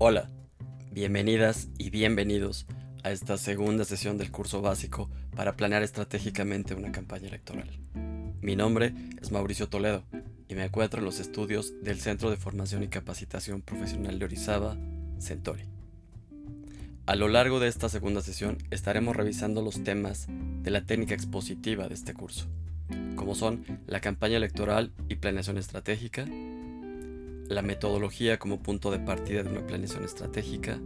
Hola, bienvenidas y bienvenidos a esta segunda sesión del curso básico para planear estratégicamente una campaña electoral. Mi nombre es Mauricio Toledo y me encuentro en los estudios del Centro de Formación y Capacitación Profesional de Orizaba, Centori. A lo largo de esta segunda sesión estaremos revisando los temas de la técnica expositiva de este curso, como son la campaña electoral y planeación estratégica, la metodología como punto de partida de una planeación estratégica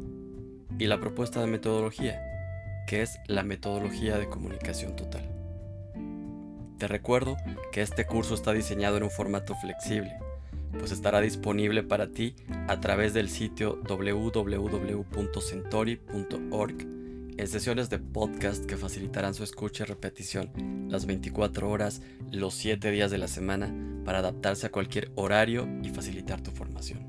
y la propuesta de metodología, que es la metodología de comunicación total. Te recuerdo que este curso está diseñado en un formato flexible, pues estará disponible para ti a través del sitio www.centori.org en sesiones de podcast que facilitarán su escucha y repetición las 24 horas, los 7 días de la semana, para adaptarse a cualquier horario y facilitar tu formación.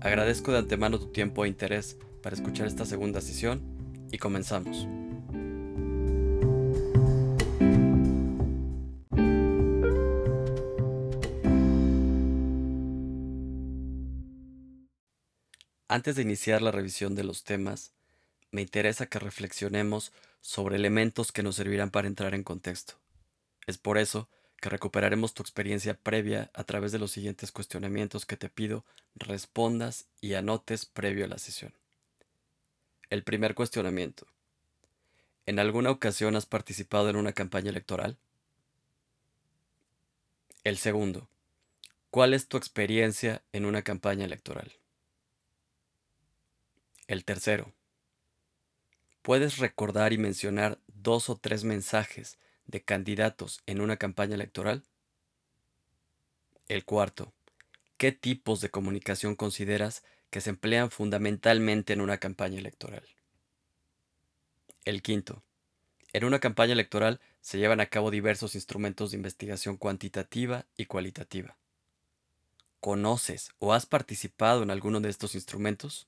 Agradezco de antemano tu tiempo e interés para escuchar esta segunda sesión y comenzamos. Antes de iniciar la revisión de los temas, me interesa que reflexionemos sobre elementos que nos servirán para entrar en contexto. Es por eso que recuperaremos tu experiencia previa a través de los siguientes cuestionamientos que te pido respondas y anotes previo a la sesión. El primer cuestionamiento. ¿En alguna ocasión has participado en una campaña electoral? El segundo. ¿Cuál es tu experiencia en una campaña electoral? El tercero. ¿Puedes recordar y mencionar dos o tres mensajes de candidatos en una campaña electoral? El cuarto, ¿qué tipos de comunicación consideras que se emplean fundamentalmente en una campaña electoral? El quinto, en una campaña electoral se llevan a cabo diversos instrumentos de investigación cuantitativa y cualitativa. ¿Conoces o has participado en alguno de estos instrumentos?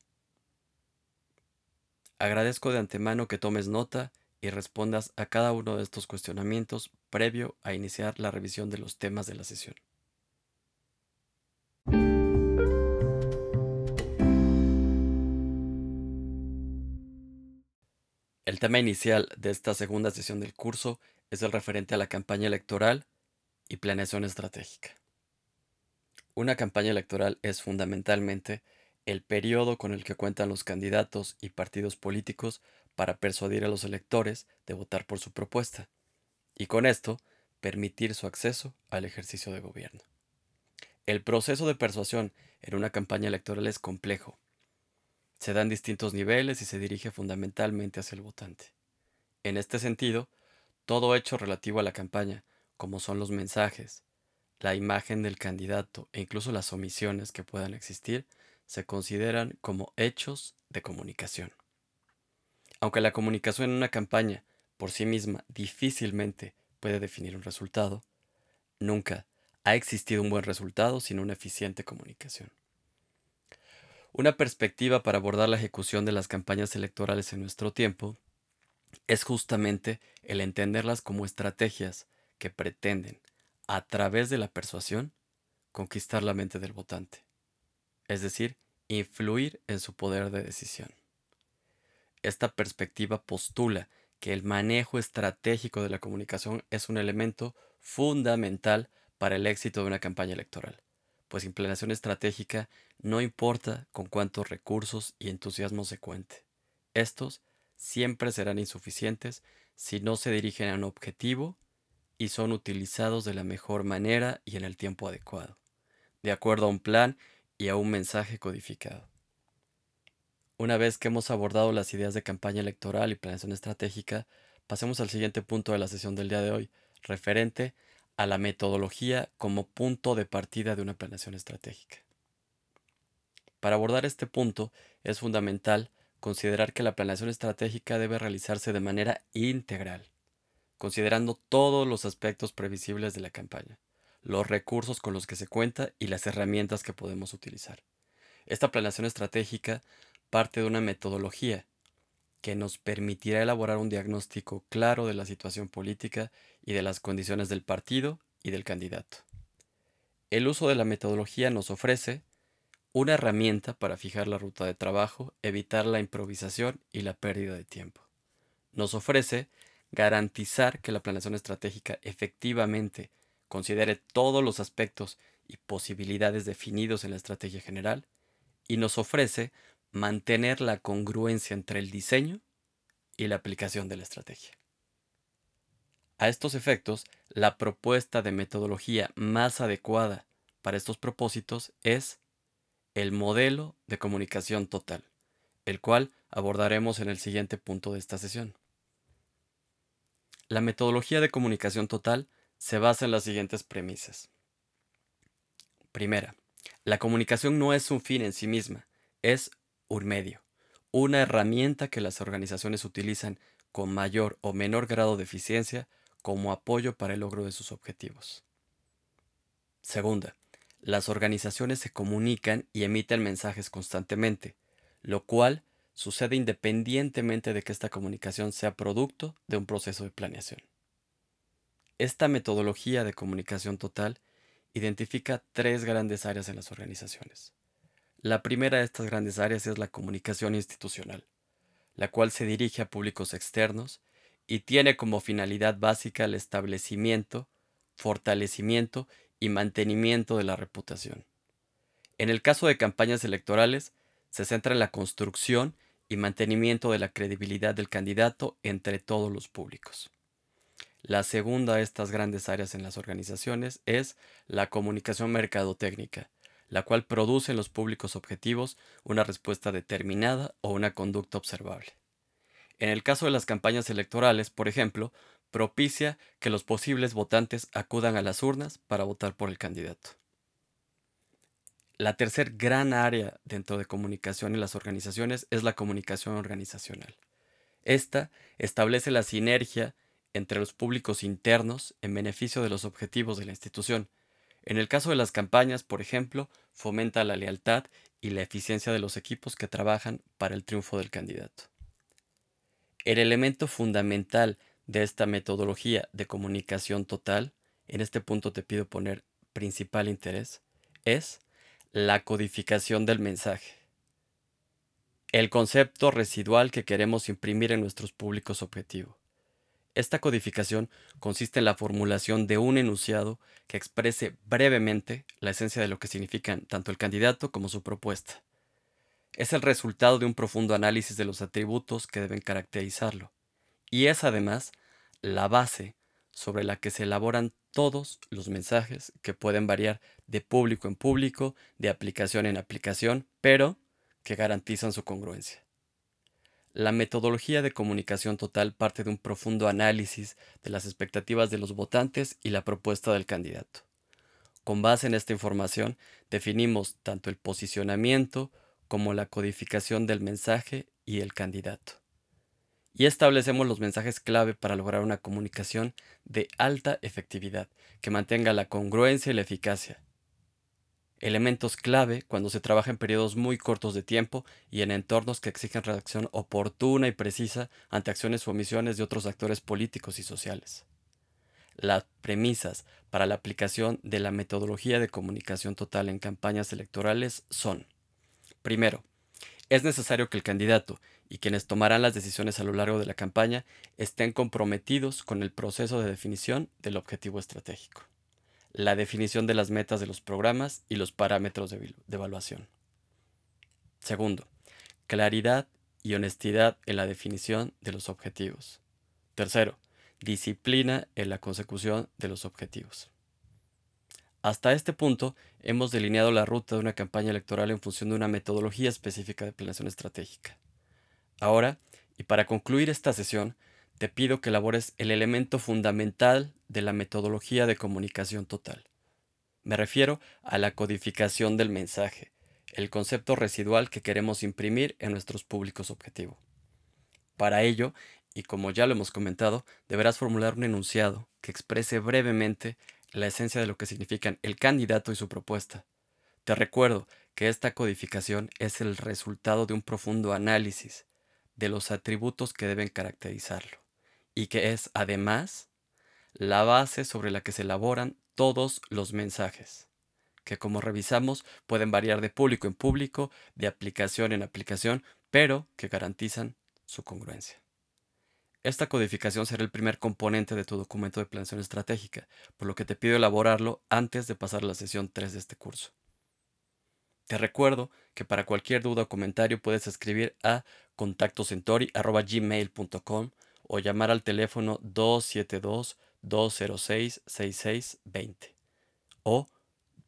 Agradezco de antemano que tomes nota y respondas a cada uno de estos cuestionamientos previo a iniciar la revisión de los temas de la sesión. El tema inicial de esta segunda sesión del curso es el referente a la campaña electoral y planeación estratégica. Una campaña electoral es fundamentalmente el periodo con el que cuentan los candidatos y partidos políticos para persuadir a los electores de votar por su propuesta, y con esto permitir su acceso al ejercicio de gobierno. El proceso de persuasión en una campaña electoral es complejo. Se dan distintos niveles y se dirige fundamentalmente hacia el votante. En este sentido, todo hecho relativo a la campaña, como son los mensajes, la imagen del candidato e incluso las omisiones que puedan existir, se consideran como hechos de comunicación. Aunque la comunicación en una campaña por sí misma difícilmente puede definir un resultado, nunca ha existido un buen resultado sin una eficiente comunicación. Una perspectiva para abordar la ejecución de las campañas electorales en nuestro tiempo es justamente el entenderlas como estrategias que pretenden, a través de la persuasión, conquistar la mente del votante es decir, influir en su poder de decisión. Esta perspectiva postula que el manejo estratégico de la comunicación es un elemento fundamental para el éxito de una campaña electoral, pues sin estratégica no importa con cuántos recursos y entusiasmo se cuente. Estos siempre serán insuficientes si no se dirigen a un objetivo y son utilizados de la mejor manera y en el tiempo adecuado, de acuerdo a un plan y a un mensaje codificado. Una vez que hemos abordado las ideas de campaña electoral y planeación estratégica, pasemos al siguiente punto de la sesión del día de hoy, referente a la metodología como punto de partida de una planeación estratégica. Para abordar este punto es fundamental considerar que la planeación estratégica debe realizarse de manera integral, considerando todos los aspectos previsibles de la campaña los recursos con los que se cuenta y las herramientas que podemos utilizar. Esta planeación estratégica parte de una metodología que nos permitirá elaborar un diagnóstico claro de la situación política y de las condiciones del partido y del candidato. El uso de la metodología nos ofrece una herramienta para fijar la ruta de trabajo, evitar la improvisación y la pérdida de tiempo. Nos ofrece garantizar que la planeación estratégica efectivamente considere todos los aspectos y posibilidades definidos en la estrategia general y nos ofrece mantener la congruencia entre el diseño y la aplicación de la estrategia. A estos efectos, la propuesta de metodología más adecuada para estos propósitos es el modelo de comunicación total, el cual abordaremos en el siguiente punto de esta sesión. La metodología de comunicación total se basa en las siguientes premisas. Primera, la comunicación no es un fin en sí misma, es un medio, una herramienta que las organizaciones utilizan con mayor o menor grado de eficiencia como apoyo para el logro de sus objetivos. Segunda, las organizaciones se comunican y emiten mensajes constantemente, lo cual sucede independientemente de que esta comunicación sea producto de un proceso de planeación. Esta metodología de comunicación total identifica tres grandes áreas en las organizaciones. La primera de estas grandes áreas es la comunicación institucional, la cual se dirige a públicos externos y tiene como finalidad básica el establecimiento, fortalecimiento y mantenimiento de la reputación. En el caso de campañas electorales, se centra en la construcción y mantenimiento de la credibilidad del candidato entre todos los públicos. La segunda de estas grandes áreas en las organizaciones es la comunicación mercadotécnica, la cual produce en los públicos objetivos una respuesta determinada o una conducta observable. En el caso de las campañas electorales, por ejemplo, propicia que los posibles votantes acudan a las urnas para votar por el candidato. La tercer gran área dentro de comunicación en las organizaciones es la comunicación organizacional. Esta establece la sinergia entre los públicos internos en beneficio de los objetivos de la institución. En el caso de las campañas, por ejemplo, fomenta la lealtad y la eficiencia de los equipos que trabajan para el triunfo del candidato. El elemento fundamental de esta metodología de comunicación total, en este punto te pido poner principal interés, es la codificación del mensaje. El concepto residual que queremos imprimir en nuestros públicos objetivo. Esta codificación consiste en la formulación de un enunciado que exprese brevemente la esencia de lo que significan tanto el candidato como su propuesta es el resultado de un profundo análisis de los atributos que deben caracterizarlo, y es además la base sobre la que se elaboran todos los mensajes que pueden variar de público en público, de aplicación en aplicación, pero que garantizan su congruencia. La metodología de comunicación total parte de un profundo análisis de las expectativas de los votantes y la propuesta del candidato. Con base en esta información, definimos tanto el posicionamiento como la codificación del mensaje y el candidato. Y establecemos los mensajes clave para lograr una comunicación de alta efectividad, que mantenga la congruencia y la eficacia. Elementos clave cuando se trabaja en periodos muy cortos de tiempo y en entornos que exigen reacción oportuna y precisa ante acciones o omisiones de otros actores políticos y sociales. Las premisas para la aplicación de la metodología de comunicación total en campañas electorales son Primero, es necesario que el candidato y quienes tomarán las decisiones a lo largo de la campaña estén comprometidos con el proceso de definición del objetivo estratégico, la definición de las metas de los programas y los parámetros de, evaluación. Segundo, claridad y honestidad en la definición de los objetivos. Tercero, disciplina en la consecución de los objetivos. Hasta este punto, hemos delineado la ruta de una campaña electoral en función de una metodología específica de planeación estratégica. Ahora, y para concluir esta sesión, te pido que elabores el elemento fundamental de la metodología de comunicación total. Me refiero a la codificación del mensaje, el concepto residual que queremos imprimir en nuestros públicos objetivo. Para ello, y como ya lo hemos comentado, deberás formular un enunciado que exprese brevemente la esencia de lo que significan el candidato y su propuesta. Te recuerdo que esta codificación es el resultado de un profundo análisis de los atributos que deben caracterizarlo y que es además la base sobre la que se elaboran todos los mensajes que como revisamos pueden variar de público en público, de aplicación en aplicación, pero que garantizan su congruencia. Esta codificación será el primer componente de tu documento de planeación estratégica, por lo que te pido elaborarlo antes de pasar a la sesión 3 de este curso. Te recuerdo que para cualquier duda o comentario puedes escribir a contactocentori.gmail.com o llamar al teléfono 272-206-6620 o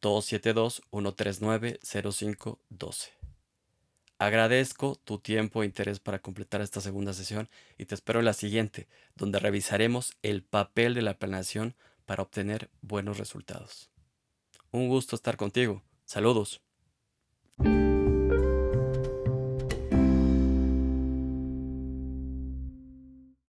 272-139-0512. Agradezco tu tiempo e interés para completar esta segunda sesión y te espero en la siguiente, donde revisaremos el papel de la planeación para obtener buenos resultados. Un gusto estar contigo. Saludos.